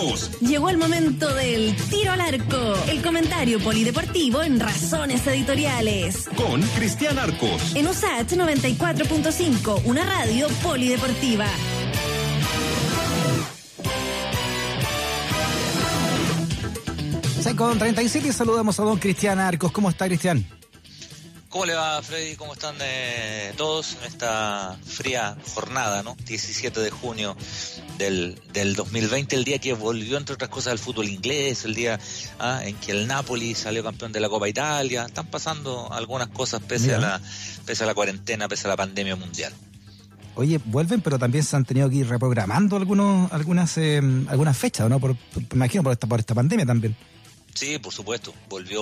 Arcos. Llegó el momento del tiro al arco, el comentario polideportivo en Razones Editoriales. Con Cristian Arcos. En USAT 94.5, una radio polideportiva. con 37 y saludamos a don Cristian Arcos. ¿Cómo está Cristian? ¿Cómo le va, Freddy? ¿Cómo están eh, todos en esta fría jornada, ¿no? 17 de junio del, del 2020, el día que volvió, entre otras cosas, el fútbol inglés, el día ah, en que el Napoli salió campeón de la Copa Italia. Están pasando algunas cosas pese, a la, pese a la cuarentena, pese a la pandemia mundial. Oye, vuelven, pero también se han tenido que ir reprogramando algunos, algunas, eh, algunas fechas, ¿no? Por, imagino por esta, por esta pandemia también. Sí, por supuesto. Volvió,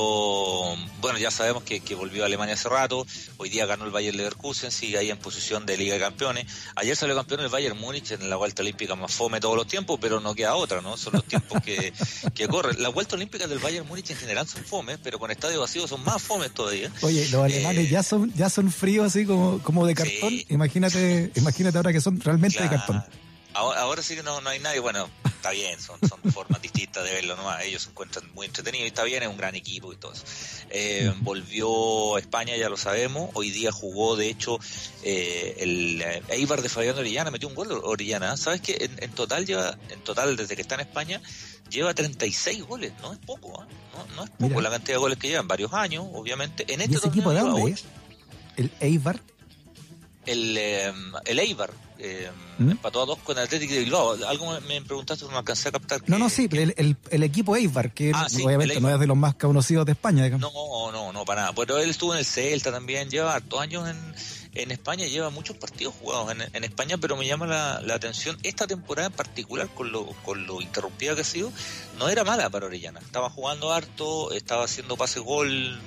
bueno, ya sabemos que, volvió a Alemania hace rato. Hoy día ganó el Bayern Leverkusen, sigue ahí en posición de Liga de Campeones. Ayer salió campeón el Bayern Múnich en la Vuelta Olímpica más fome todos los tiempos, pero no queda otra, ¿no? Son los tiempos que, que corren. Las Vueltas Olímpicas del Bayern Múnich en general son fomes, pero con estadio vacío son más fomes todavía. Oye, los alemanes eh, ya son ya son fríos así como, como de cartón. Imagínate imagínate ahora que son realmente de cartón. Ahora, sí que no, no hay nadie. Bueno, está bien, son, son formas distintas de verlo nomás. Ellos se encuentran muy entretenidos y está bien, es un gran equipo y todo eso. Eh, volvió a España, ya lo sabemos. Hoy día jugó, de hecho, eh, el eh, Eibar de Fabián Orellana, metió un gol Orellana. ¿Sabes que en, total lleva, en total, desde que está en España, lleva 36 goles? No es poco, no, no, es poco la cantidad de goles que llevan, varios años, obviamente. En este ¿Y ese equipo de dónde es? ¿El Eibar? El, el Eibar eh, ¿Mm? empató a dos con el Atlético de Bilbao. Algo me, preguntaste, no alcancé a captar. no, no, sí, pero el, el, equipo Eibar, que ah, obviamente no es de los más conocidos de España. Digamos. No, no, no, para nada. Pero él estuvo en el Celta también, lleva dos años en en España lleva muchos partidos jugados en, España, pero me llama la, atención esta temporada en particular, con lo, con lo interrumpida que ha sido, no era mala para Orellana. Estaba jugando harto, estaba haciendo pase gol,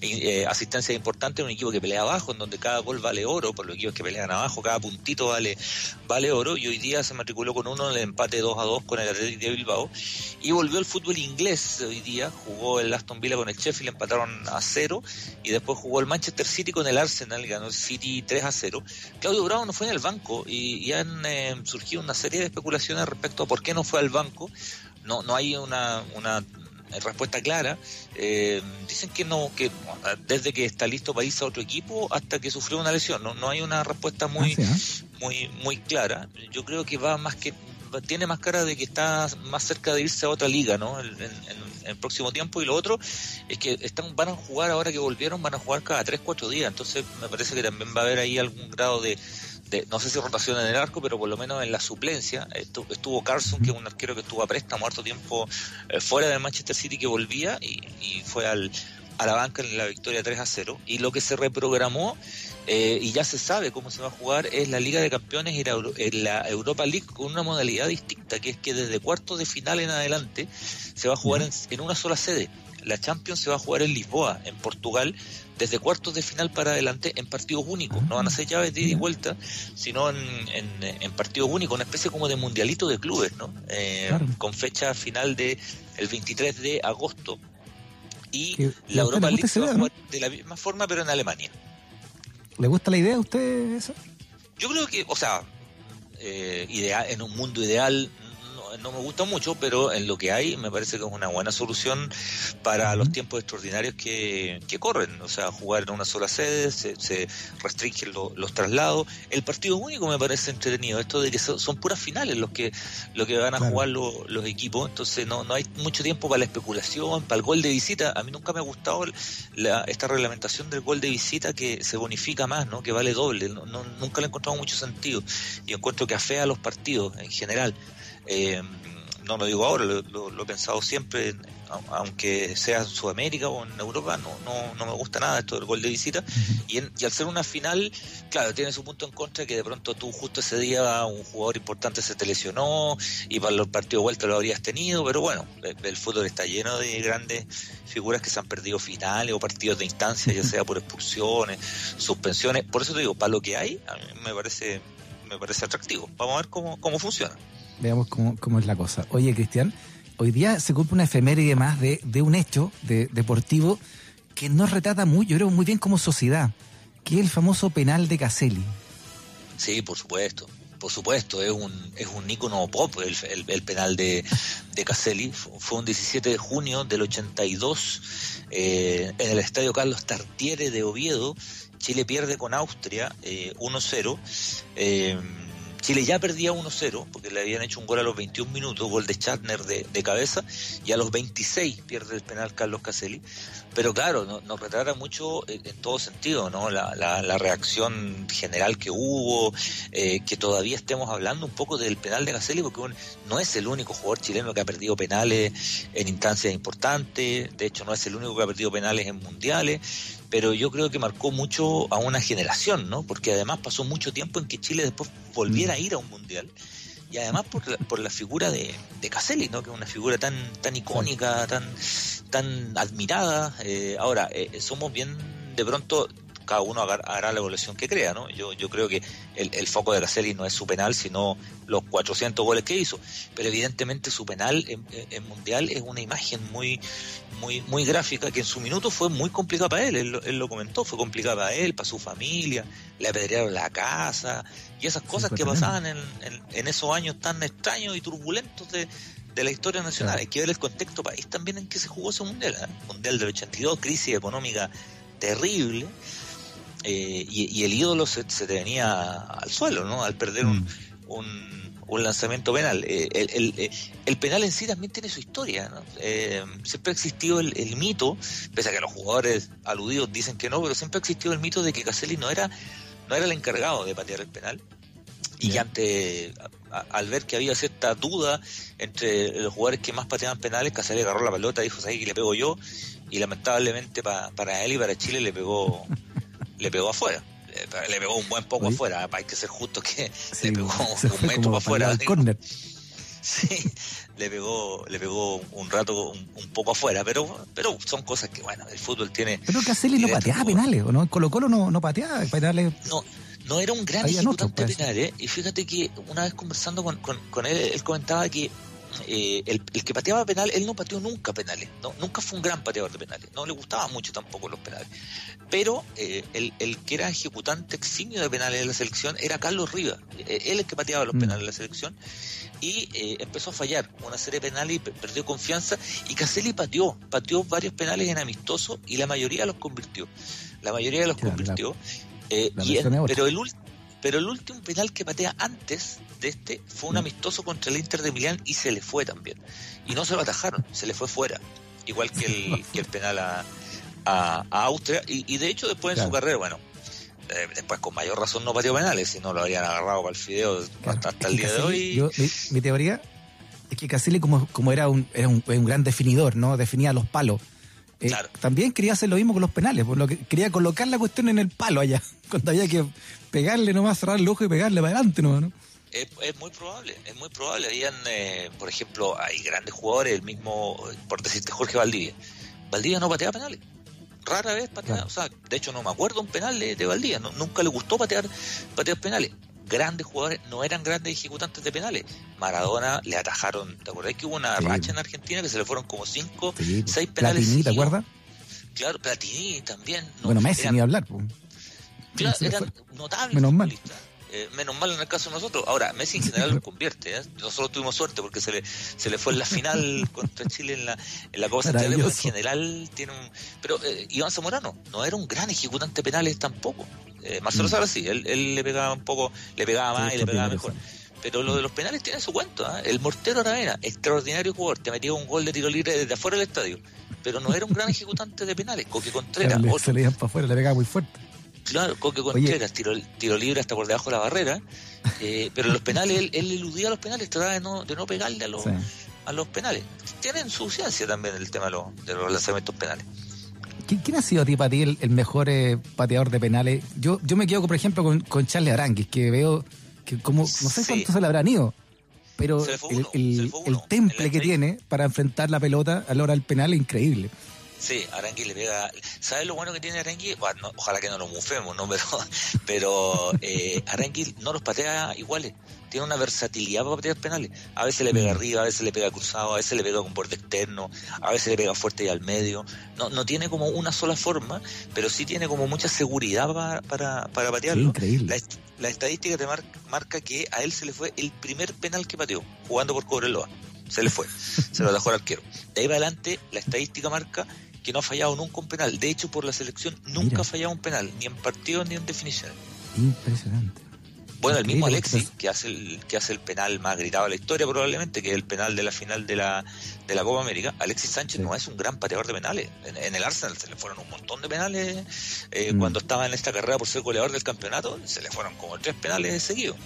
eh, asistencia importante, un equipo que pelea abajo, en donde cada gol vale oro, por los equipos que pelean abajo, cada puntito vale, vale oro, y hoy día se matriculó con uno en el empate 2 a 2 con el Atlético de Bilbao, y volvió al fútbol inglés hoy día, jugó el Aston Villa con el Sheffield, empataron a cero, y después jugó el Manchester City con el Arsenal, ganó el City 3 a 0. Claudio Bravo no fue en el banco y, han eh, surgido una serie de especulaciones respecto a por qué no fue al banco. No, no hay una, una respuesta clara. Eh, dicen que no, que desde que está listo para irse a otro equipo hasta que sufrió una lesión. No, no hay una respuesta muy, ah, muy, muy clara. Yo creo que va más que tiene más cara de que está más cerca de irse a otra liga, ¿no? En, el próximo tiempo y lo otro es que están van a jugar ahora que volvieron van a jugar cada 3 4 días entonces me parece que también va a haber ahí algún grado de, no sé si rotación en el arco, pero por lo menos en la suplencia. Estuvo, Carson, que es un arquero que estuvo a préstamo harto tiempo eh, fuera del Manchester City que volvía y, y fue al, a la banca en la victoria 3 a 0. Y lo que se reprogramó eh, y ya se sabe cómo se va a jugar es la Liga de Campeones y la, Europa League con una modalidad distinta, que es que desde cuartos de final en adelante se va a jugar en, una sola sede. La Champions se va a jugar en Lisboa, en Portugal, desde cuartos de final para adelante en partidos únicos. No van a ser llaves de ida y vuelta, sino en, en, partidos únicos, una especie como de mundialito de clubes, ¿no? Eh, con fecha final de el 23 de agosto. Y la Europa League se va a jugar de la misma forma, pero en Alemania. ¿Le gusta la idea a usted esa? Yo creo que, o sea, eh, ideal, en un mundo ideal no me gusta mucho, pero en lo que hay me parece que es una buena solución para los tiempos extraordinarios que, corren. O sea, jugar en una sola sede, se, restringen los traslados. El partido único me parece entretenido. Esto de que son, puras finales los que, lo que van a jugar los equipos. Entonces no, no hay mucho tiempo para la especulación, para el gol de visita. A mí nunca me ha gustado esta reglamentación del gol de visita que se bonifica más, ¿no? que vale doble. No, nunca le he encontrado mucho sentido. Y encuentro que afea a los partidos en general. Eh, no lo digo ahora, lo, he pensado siempre, aunque sea en Sudamérica o en Europa, no, no, no me gusta nada esto del gol de visita. y, al ser una final, claro, tiene su punto en contra que de pronto tú justo ese día un jugador importante se te lesionó y para los partidos de vuelta lo habrías tenido, pero bueno, el, fútbol está lleno de grandes figuras que se han perdido finales o partidos de instancia, ya sea por expulsiones, suspensiones. Por eso te digo, para lo que hay, a mí me parece, me parece atractivo. Vamos a ver cómo, cómo funciona veamos cómo, es la cosa. Oye, Cristian, hoy día se cumple una efeméride más de, de un hecho de, deportivo que nos retrata muy, yo creo, muy bien como sociedad, que es el famoso penal de Caselli. Sí, por supuesto. por supuesto, es un, es un ícono pop el, el, penal de, de Caselli. Fue un 17 de junio del 82 eh, en el Estadio Carlos Tartiere de Oviedo. Chile pierde con Austria eh, 1-0. Eh, Chile ya perdía 1-0 porque le habían hecho un gol a los 21 minutos, gol de Chatner de, cabeza, y a los 26 pierde el penal Carlos Caselli. Pero claro, no, nos retrata mucho en, todo sentido, ¿no? La, la, reacción general que hubo, eh, que todavía estemos hablando un poco del penal de Caselli, porque no es el único jugador chileno que ha perdido penales en instancias importantes, de hecho no es el único que ha perdido penales en mundiales, pero yo creo que marcó mucho a una generación, ¿no? Porque además pasó mucho tiempo en que Chile después volviera a ir a un mundial y además por la, por la figura de, de Caselli, ¿no? que es una figura tan tan icónica, tan tan admirada. Eh, ahora, eh, somos bien, de pronto, cada uno hará la evolución que crea, ¿no? Yo, yo creo que el, el foco de Caselli no es su penal, sino los 400 goles que hizo. Pero evidentemente su penal en, en, Mundial es una imagen muy, muy, muy gráfica que en su minuto fue muy complicada para él. Él, él lo comentó, fue complicada para él, para su familia, le apedrearon la casa y esas cosas que pasaban en, en, esos años tan extraños y turbulentos de, de la historia nacional. Hay que ver el contexto país también en que se jugó ese mundial. ¿eh? Mundial del 82, crisis económica terrible. Eh, y, el ídolo se, se, te venía al suelo, ¿no? Al perder un, mm. un, un, lanzamiento penal. Eh, el, el, el, penal en sí también tiene su historia, ¿no? siempre ha existido el, mito, pese a que los jugadores aludidos dicen que no, pero siempre ha existido el mito de que Caselli no era, no era el encargado de patear el penal y ante al ver que había cierta duda entre los jugadores que más pateaban penales, Casares agarró la pelota, dijo, ahí que le pego yo? Y lamentablemente para él y para Chile le pegó le pegó afuera. Le, pegó un buen poco afuera, hay que ser justo que le pegó un metro para afuera. Sí, le pegó, le pegó un rato un, poco afuera, pero, pero son cosas que bueno, el fútbol tiene. Pero Caselli no pateaba penales, ¿o no? Colo Colo no, no pateaba penales. No, no era un gran ejecutante de penales, y fíjate que una vez conversando con, con, él, él comentaba que eh, el, que pateaba penal, él no pateó nunca penales, ¿no? nunca fue un gran pateador de penales, no le gustaba mucho tampoco los penales. Pero eh, el, el, que era ejecutante eximio de penales en la selección era Carlos Rivas, eh, él el que pateaba los mm. penales en la selección, y empezó a fallar una serie de penales y perdió confianza, y Caselli pateó, pateó varios penales en amistoso y la mayoría los convirtió. La mayoría los convirtió. pero el último pero el último penal que patea antes de este fue un mm. amistoso contra el Inter de Milán y se le fue también. Y no se lo atajaron, se le fue fuera. Igual que el, que el penal a, a, Austria. Y, de hecho después en su carrera, bueno, eh, después con mayor razón no pateó penales, si no lo habrían agarrado para el fideo hasta, el día de hoy. mi, teoría es que Casilli como, como era, un, era un, un gran definidor, ¿no? Definía los palos eh, también quería hacer lo mismo con los penales, por lo que quería colocar la cuestión en el palo allá, cuando había que pegarle nomás, cerrar el ojo y pegarle para adelante nomás, ¿no? Es, muy probable, es muy probable. Habían, eh, por ejemplo, hay grandes jugadores, el mismo, por decirte, Jorge Valdivia. Valdivia no pateaba penales. Rara vez pateaba, o sea, de hecho no me acuerdo un penal de, Valdivia, nunca le gustó patear, patear penales grandes jugadores no eran grandes ejecutantes de penales. Maradona le atajaron, ¿te acordás que hubo una racha en Argentina que se le fueron como cinco, seis penales? Platini, ¿te acuerdas? Claro, Platini también. bueno, Messi ni hablar. Claro, eran notables. Menos mal. Eh, menos mal en el caso de nosotros. Ahora, Messi en general lo convierte. ¿eh? Nosotros tuvimos suerte porque se le, se le fue en la final contra Chile en la, en la Copa pero en general tiene un... Pero eh, Iván Zamorano no era un gran ejecutante de penales tampoco. Marcelo mm. sí, él, él, le pegaba un poco, le pegaba más y le pegaba mejor. Pero lo de los penales tiene su cuento. El Mortero Aravena, extraordinario jugador, te metía un gol de tiro libre desde afuera del estadio. Pero no era un gran ejecutante de penales. Coque Contreras. se le iban para afuera, le pegaba muy fuerte. Claro, Coque Contreras, tiro, tiro libre hasta por debajo de la barrera. Eh, pero los penales, él, él, eludía los penales, trataba de no, de no pegarle a los, a los penales. Tienen su ciencia también el tema de los, de los lanzamientos penales. ¿Quién, ha sido a ti, para ti, el, mejor eh, pateador de penales? Yo, yo me quedo, por ejemplo, con, con Charles Aranguis, que veo que como, no sé cuánto se le habrán ido, pero el, el, temple que tiene para enfrentar la pelota a la hora del penal es increíble. Sí, Arangui le pega. ¿Sabes lo bueno que tiene Arangui? Bueno, ojalá que no lo mufemos, ¿no? Pero, pero eh, Arangui no los patea iguales. Tiene una versatilidad para patear penales. A veces le pega mm. arriba, a veces le pega cruzado, a veces le pega con borde externo, a veces le pega fuerte y al medio. No, no tiene como una sola forma, pero sí tiene como mucha seguridad para, para, para patearlo. increíble. La, estadística te marca que a él se le fue el primer penal que pateó, jugando por Cobreloa. Se le fue, se lo dejó al arquero. De ahí para adelante, la estadística marca que no ha fallado nunca un penal. De hecho, por la selección nunca ha fallado un penal, ni en partido ni en definición. Impresionante. Bueno, el mismo Alexis, que hace el, que hace el penal más gritado de la historia probablemente, que es el penal de la final de la, de la Copa América, Alexis Sánchez no es un gran pateador de penales. En, el Arsenal se le fueron un montón de penales eh, mm. cuando estaba en esta carrera por ser goleador del campeonato, se le fueron como tres penales seguidos.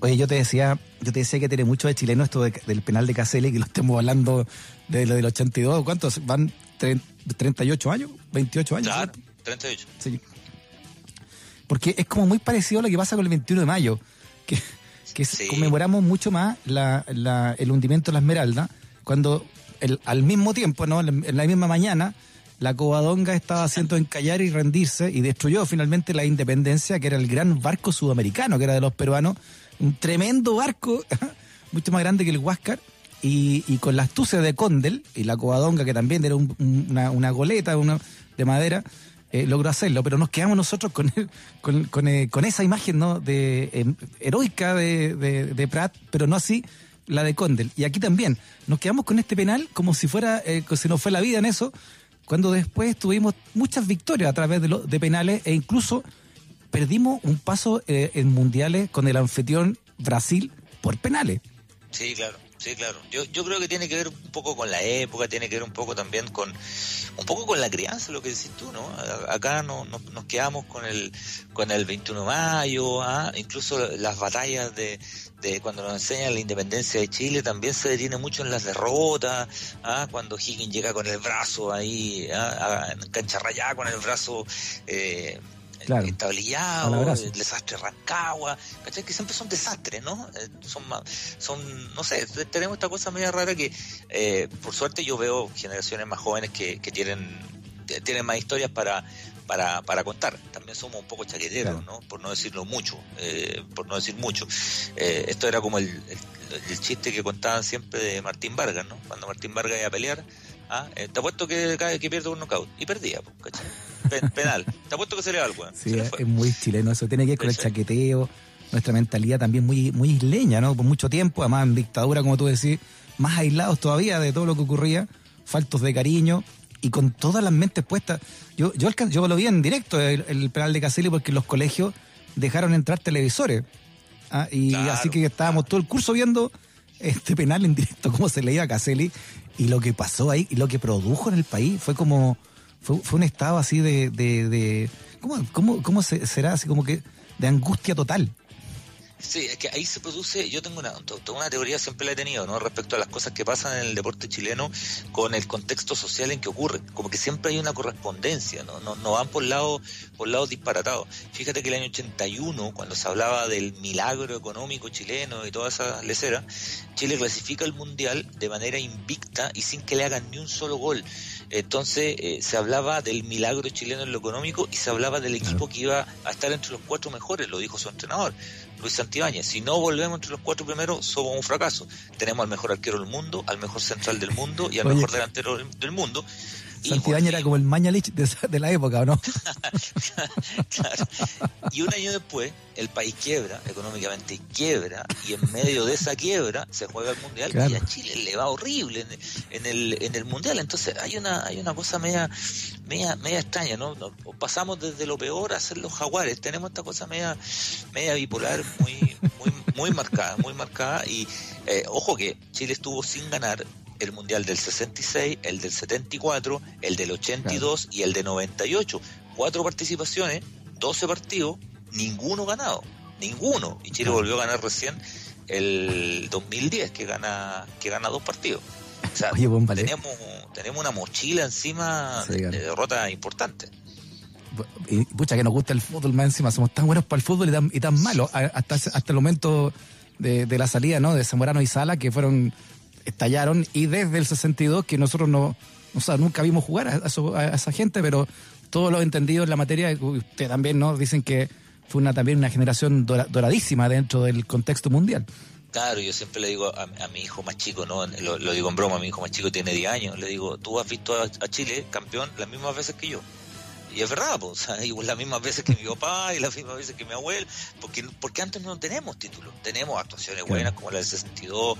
Oye, yo te decía, yo te decía que tiene mucho de chileno esto del penal de Caselli, que lo estemos hablando de lo del 82. ¿Cuántos? ¿Van 38 años? ¿28 años? Claro, 38. Sí. Porque es como muy parecido a lo que pasa con el 21 de mayo, que, que conmemoramos mucho más la, el hundimiento de la Esmeralda, cuando el, al mismo tiempo, ¿no? en la misma mañana, la Covadonga estaba haciendo encallar y rendirse y destruyó finalmente la independencia, que era el gran barco sudamericano, que era de los peruanos, un tremendo barco, mucho más grande que el Huáscar, y, y con la astucia de Condel y la Covadonga, que también era una, una, goleta de madera, eh, logró hacerlo, pero nos quedamos nosotros con, con, con, eh, con esa imagen ¿no? de, em, heroica de, de, Pratt, pero no así la de Condel. Y aquí también nos quedamos con este penal como si fuera, eh, se nos fue la vida en eso, cuando después tuvimos muchas victorias a través de, de penales e incluso perdimos un paso eh, en mundiales con el anfitrión Brasil por penales. Sí, claro. Sí, claro. Yo, yo creo que tiene que ver un poco con la época, tiene que ver un poco también con un poco con la crianza, lo que decís tú, ¿no? Acá no, nos quedamos con el con el 21 de mayo, ¿ah? incluso las batallas de, de cuando nos enseñan la independencia de Chile también se detiene mucho en las derrotas, ¿ah? cuando Higgins llega con el brazo ahí, ¿ah? en cancha rayada con el brazo eh, claro. el desastre Rancagua, ¿cachai? Que siempre son desastres, ¿no? Eh, son, son, no sé, tenemos esta cosa media rara que, eh, por suerte, yo veo generaciones más jóvenes que, que tienen, tienen más historias para, para, para contar. También somos un poco chaqueteros, ¿no? Por no decirlo mucho, eh, por no decir mucho. esto era como el, el, chiste que contaban siempre de Martín Vargas, ¿no? Cuando Martín Vargas iba a pelear, ¿ah? te apuesto que, que pierde un knockout. Y perdía, ¿cachai? Penal. Te apuesto que sería algo. Sí, es muy chileno eso. Tiene que ver con el chaqueteo, nuestra mentalidad también muy, muy isleña, ¿no? Por mucho tiempo, además en dictadura, como tú decís, más aislados todavía de todo lo que ocurría, faltos de cariño y con todas las mentes puestas. Yo, yo, yo lo vi en directo, el, penal de Caselli, porque los colegios dejaron entrar televisores. ¿ah? Y así que estábamos todo el curso viendo este penal en directo, cómo se leía a Caselli y lo que pasó ahí y lo que produjo en el país fue como fue, fue un estado así de, de, de ¿cómo, cómo, cómo será así como que de angustia total? Sí, es que ahí se produce, yo tengo una, una teoría, siempre la he tenido, ¿no? Respecto a las cosas que pasan en el deporte chileno con el contexto social en que ocurre. Como que siempre hay una correspondencia, ¿no? No, no van por lados por lados disparatados. Fíjate que el año 81, cuando se hablaba del milagro económico chileno y toda esa lecera, Chile clasifica el Mundial de manera invicta y sin que le hagan ni un solo gol. Entonces eh, se hablaba del milagro chileno en lo económico y se hablaba del equipo que iba a estar entre los cuatro mejores, lo dijo su entrenador. Luis Santibáñez. Si no volvemos entre los cuatro primeros, somos un fracaso. Tenemos al mejor arquero del mundo, al mejor central del mundo y al mejor delantero del mundo. Santibáñez era como el Mañalich de, la época, no? claro. Y un año después, el país quiebra, económicamente quiebra, y en medio de esa quiebra se juega el Mundial y a Chile le va horrible en, el, en el Mundial. Entonces hay una, hay una cosa media, media, media extraña, ¿no? Pasamos desde lo peor a ser los jaguares. Tenemos esta cosa media, media bipolar muy, muy, muy marcada, muy marcada. Y eh, ojo que Chile estuvo sin ganar el Mundial del 66, el del 74, el del 82 y el de 98. Cuatro participaciones, 12 partidos, ninguno ganado, ninguno. Y Chile volvió a ganar recién el 2010, que gana, que gana dos partidos. O sea, tenemos, tenemos una mochila encima de, derrota importante. Y pucha que nos gusta el fútbol más encima, somos tan buenos para el fútbol y tan, y tan malos hasta, hasta el momento de, de, la salida ¿no? de Zamorano y Sala, que fueron estallaron y desde el 62 que nosotros no, O sea, nunca vimos jugar a, esa gente, pero todos los entendidos en la materia, usted también, ¿no? Dicen que fue una también una generación doradísima dentro del contexto mundial. Claro, yo siempre le digo a, mi hijo más chico, no lo, digo en broma, mi hijo más chico tiene 10 años, le digo, tú has visto a Chile campeón las mismas veces que yo y es verdad, pues, o las mismas veces que mi papá y las mismas veces que mi abuelo, porque, porque antes no tenemos títulos, tenemos actuaciones buenas como la del 62,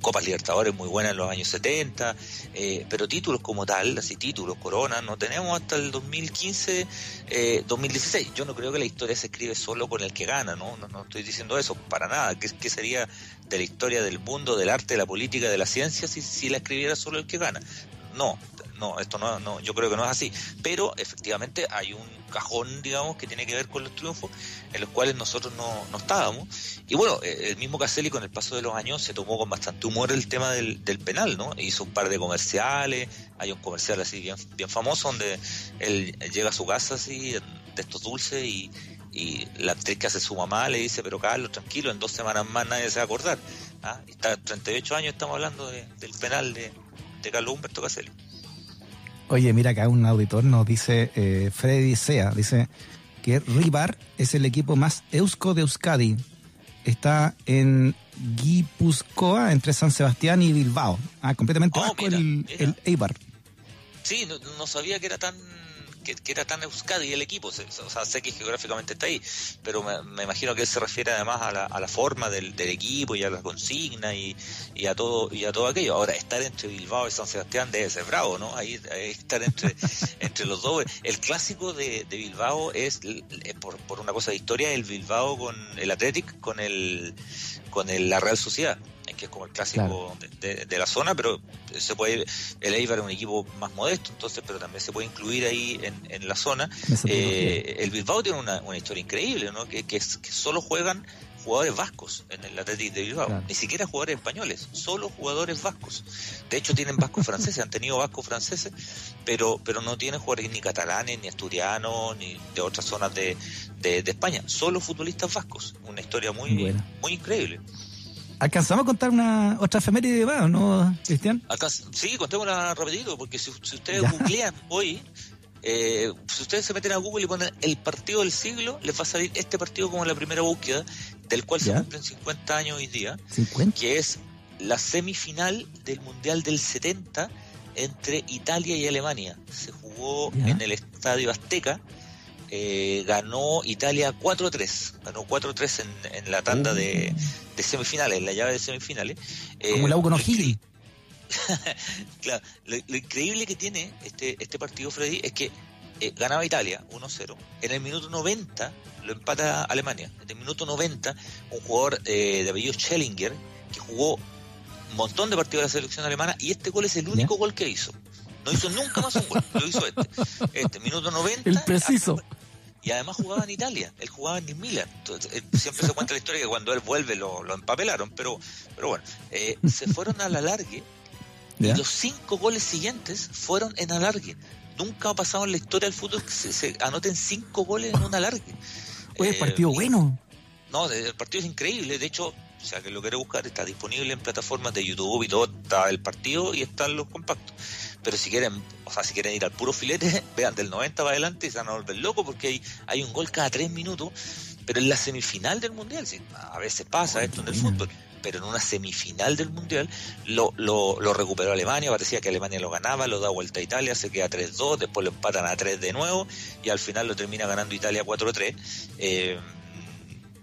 Copas Libertadores muy buenas en los años 70, eh, pero títulos como tal, así títulos, Corona, no tenemos hasta el 2015, eh, 2016. Yo no creo que la historia se escribe solo con el que gana, no, no, estoy diciendo eso, para nada. ¿Qué, ¿Qué, sería de la historia del mundo, del arte, de la política, de la ciencia si, si la escribiera solo el que gana? No, no, esto no, no, yo creo que no es así. Pero efectivamente hay un cajón, digamos, que tiene que ver con los triunfos en los cuales nosotros no, no estábamos. Y bueno, eh, el mismo Caselli con el paso de los años se tomó con bastante humor el tema del, del penal, ¿no? Hizo un par de comerciales, hay un comercial así bien, bien famoso donde él llega a su casa así, de estos dulces y, y la actriz que hace su mamá le dice, pero Carlos, tranquilo, en dos semanas más nadie se va a acordar. ¿Ah? Está 38 años estamos hablando del penal de, de Carlos Humberto Caselli. Oye, mira acá un auditor nos dice, eh, Freddy Sea, dice que Rivar es el equipo más eusko de Euskadi. Está en Guipúzcoa, entre San Sebastián y Bilbao. Ah, completamente oh, el, el Eibar. Sí, no sabía que era tan que, era tan Euskadi el equipo, o sea, sé que geográficamente está ahí, pero me, imagino que él se refiere además a la, a la forma del, del, equipo y a la consigna y, y, a todo y a todo aquello. Ahora, estar entre Bilbao y San Sebastián debe ser bravo, ¿no? Ahí, estar entre, entre los dos. El clásico de, de Bilbao es, por, por una cosa de historia, el Bilbao con el Athletic, con el con el, la Real Sociedad que es como el clásico de, la zona, pero se puede el Eibar es un equipo más modesto, entonces, pero también se puede incluir ahí en, la zona. Eh, el Bilbao tiene una, historia increíble, ¿no? Que, que, solo juegan jugadores vascos en el Atlético de Bilbao, ni siquiera jugadores españoles, solo jugadores vascos. De hecho tienen vascos franceses, han tenido vascos franceses, pero pero no tienen jugadores ni catalanes, ni asturianos, ni de otras zonas de, de, España, solo futbolistas vascos. Una historia muy, muy increíble. ¿Alcanzamos a contar una otra efeméride más, no, Cristian? sí, contémosla rapidito, porque si, ustedes googlean hoy, eh, si ustedes se meten a Google y ponen el partido del siglo, les va a salir este partido como la primera búsqueda, del cual se cumplen 50 años hoy día, que es la semifinal del Mundial del 70 entre Italia y Alemania. Se jugó en el Estadio Azteca eh, ganó Italia 4-3, ganó 4-3 en, en, la tanda de, de, semifinales, en la llave de semifinales. Eh, Como el Auco claro, lo, increíble que tiene este, este partido, Freddy, es que eh, ganaba Italia 1-0. En el minuto 90 lo empata Alemania. En el minuto 90, un jugador eh, de apellido Schellinger, que jugó un montón de partidos de la selección alemana, y este gol es el único gol que hizo. No hizo nunca más un gol, lo hizo este. Este, minuto 90. El preciso y además jugaba en Italia, él jugaba en Milan. Entonces, siempre se cuenta la historia que cuando él vuelve lo, lo empapelaron, pero, pero bueno, eh, se fueron a la largue y los cinco goles siguientes fueron en alargue. Nunca ha pasado en la historia del fútbol que se, anoten cinco goles en un alargue. Oye, partido bueno. No, el partido es increíble. De hecho, o sea, que lo quiere buscar, está disponible en plataformas de YouTube y todo, está el partido y están los compactos pero si quieren, o sea, si quieren ir al puro filete, vean del 90 para adelante y se van a volver locos porque hay, hay un gol cada tres minutos, pero en la semifinal del mundial, sí, a veces pasa esto en el fútbol, pero en una semifinal del mundial lo, lo, lo, recuperó Alemania, parecía que Alemania lo ganaba, lo da vuelta a Italia, se queda 3-2, después lo empatan a 3 de nuevo y al final lo termina ganando Italia 4-3. Eh,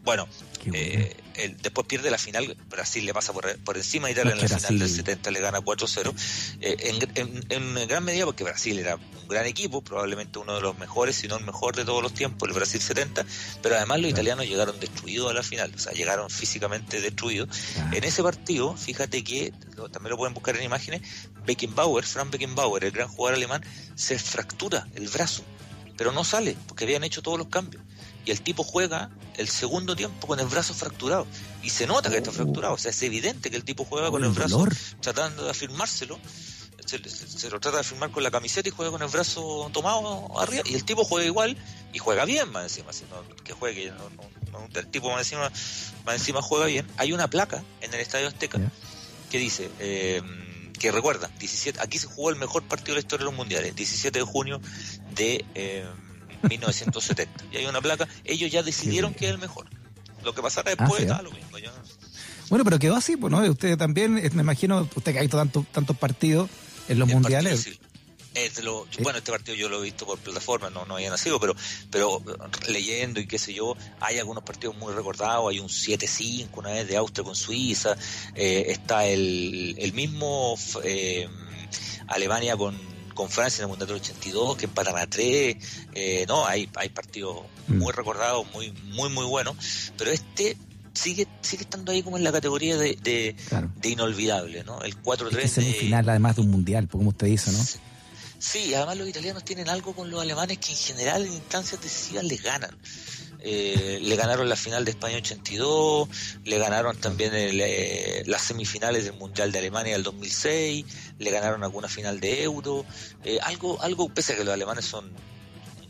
bueno, eh, después pierde la final, Brasil le pasa por, por encima de Italia en la final del 70, le gana 4-0, eh, en, gran medida porque Brasil era un gran equipo, probablemente uno de los mejores, si no el mejor de todos los tiempos, el Brasil 70, pero además los italianos llegaron destruidos a la final, o sea, llegaron físicamente destruidos. En ese partido, fíjate que, también lo pueden buscar en imágenes, Beckenbauer, Frank Beckenbauer, el gran jugador alemán, se fractura el brazo, pero no sale, porque habían hecho todos los cambios y el tipo juega el segundo tiempo con el brazo fracturado. Y se nota que está fracturado, o sea, es evidente que el tipo juega con el brazo tratando de afirmárselo. Se, lo trata de afirmar con la camiseta y juega con el brazo tomado arriba. Y el tipo juega igual y juega bien, más encima. Si que juegue, el tipo más encima, más encima juega bien. Hay una placa en el Estadio Azteca que dice. Eh, que recuerda, 17, aquí se jugó el mejor partido de la historia de los mundiales, 17 de junio de 1970. Eh, y hay una placa, ellos ya decidieron que es el mejor. Lo que pasará después ah, lo mismo. Bueno, pero quedó así, pues, ¿no? Usted también, me imagino, usted que ha visto tantos tantos partidos en los mundiales. bueno, este partido yo lo he visto por plataforma, no, no había nacido, pero, pero leyendo y qué sé yo, hay algunos partidos muy recordados, hay un 7-5 una vez de Austria con Suiza, eh, está el, el mismo eh, Alemania con, con Francia en el Mundial del 82, que empatan a 3, eh, no, hay, hay partidos mm. muy recordados, muy, muy, muy buenos, pero este sigue sigue estando ahí como en la categoría de, de, inolvidable, ¿no? El 4-3. Es semifinal, además de un mundial, como usted dice, ¿no? Sí, además los italianos tienen algo con los alemanes que en general en instancias decisivas les ganan. Eh, le ganaron la final de España 82, le ganaron también eh, las semifinales del Mundial de Alemania del 2006, le ganaron alguna final de Euro, eh, algo, algo pese a que los alemanes son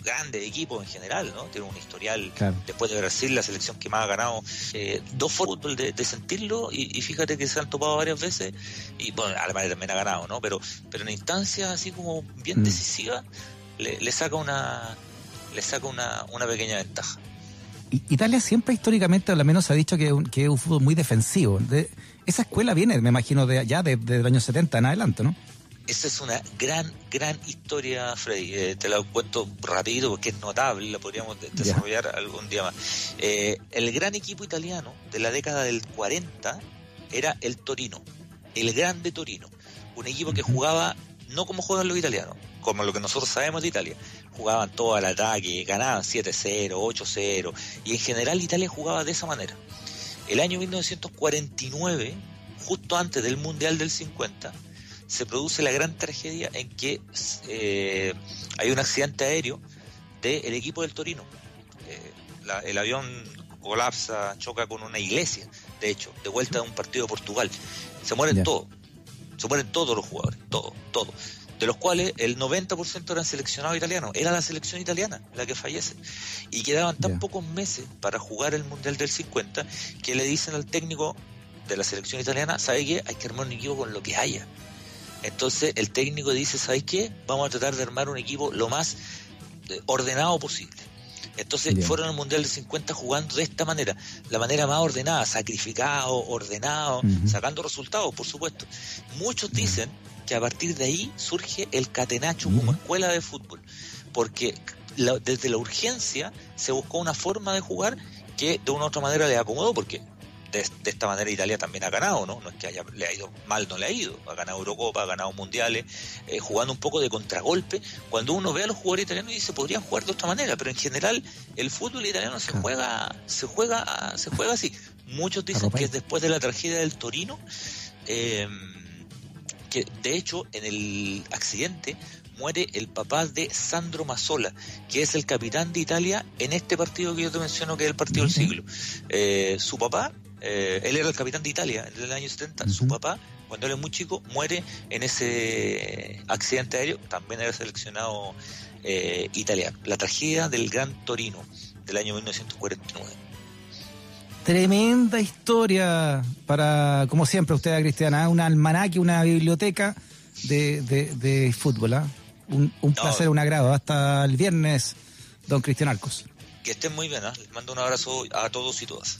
grande equipo en general, ¿no? Tiene un historial, después de Brasil, la selección que más ha ganado, eh, dos fútbol de, sentirlo y, fíjate que se han topado varias veces y bueno, Alemania también ha ganado, ¿no? Pero, pero en instancias así como bien mm. decisivas le, saca una le saca una, una pequeña ventaja. Italia siempre históricamente, al menos, ha dicho que, que es un fútbol muy defensivo. De, esa escuela viene, me imagino, de ya desde de, los años 70 en adelante, ¿no? Esa es una gran, gran historia, Freddy. Eh, te la cuento rapidito porque es notable, la podríamos desarrollar algún día más. Eh, el gran equipo italiano de la década del 40 era el Torino, el grande Torino. Un equipo que jugaba no como juegan los italianos, como lo que nosotros sabemos de Italia. Jugaban todo al ataque, ganaban 7-0, 8-0, y en general Italia jugaba de esa manera. El año 1949, justo antes del Mundial del 50, se produce la gran tragedia en que eh, hay un accidente aéreo del equipo del Torino. Eh, el avión colapsa, choca con una iglesia, de hecho, de vuelta de un partido de Portugal. Se mueren todos, se mueren todos los jugadores, todos, todos. De los cuales el 90% eran seleccionados italianos. Era la selección italiana la que fallece. Y quedaban tan pocos meses para jugar el Mundial del 50 que le dicen al técnico de la selección italiana, ¿sabe qué? Hay que armar un equipo con lo que haya entonces el técnico dice, ¿sabes qué? Vamos a tratar de armar un equipo lo más eh, ordenado posible. Entonces fueron al Mundial de 50 jugando de esta manera, la manera más ordenada, sacrificado, ordenado, sacando resultados, por supuesto. Muchos dicen que a partir de ahí surge el catenacho como escuela de fútbol, porque desde la urgencia se buscó una forma de jugar que de una u otra manera le acomodó, porque de, esta manera Italia también ha ganado, ¿no? No es que haya, le ha ido mal, no le ha ido. Ha ganado Eurocopa, ha ganado Mundiales, eh, jugando un poco de contragolpe. Cuando uno ve a los jugadores italianos y dice, podrían jugar de otra manera, pero en general el fútbol italiano se juega, se juega, se juega así. Muchos dicen que es después de la tragedia del Torino, em, que de hecho en el accidente muere el papá de Sandro Mazzola, que es el capitán de Italia en este partido que yo te menciono, que es el partido del siglo. Eh, su papá eh, él era el capitán de Italia en el año 70. Su papá, cuando él es muy chico, muere en ese accidente aéreo. También era seleccionado eh, italiano. La tragedia del Gran Torino del año 1949. Tremenda historia para, como siempre, usted, Cristiana, un almanaque, una biblioteca de, fútbol. ¿ah? Un, placer, un agrado. Hasta el viernes, don Cristian Arcos. Que estén muy bien. ¿ah? Les mando un abrazo a todos y todas.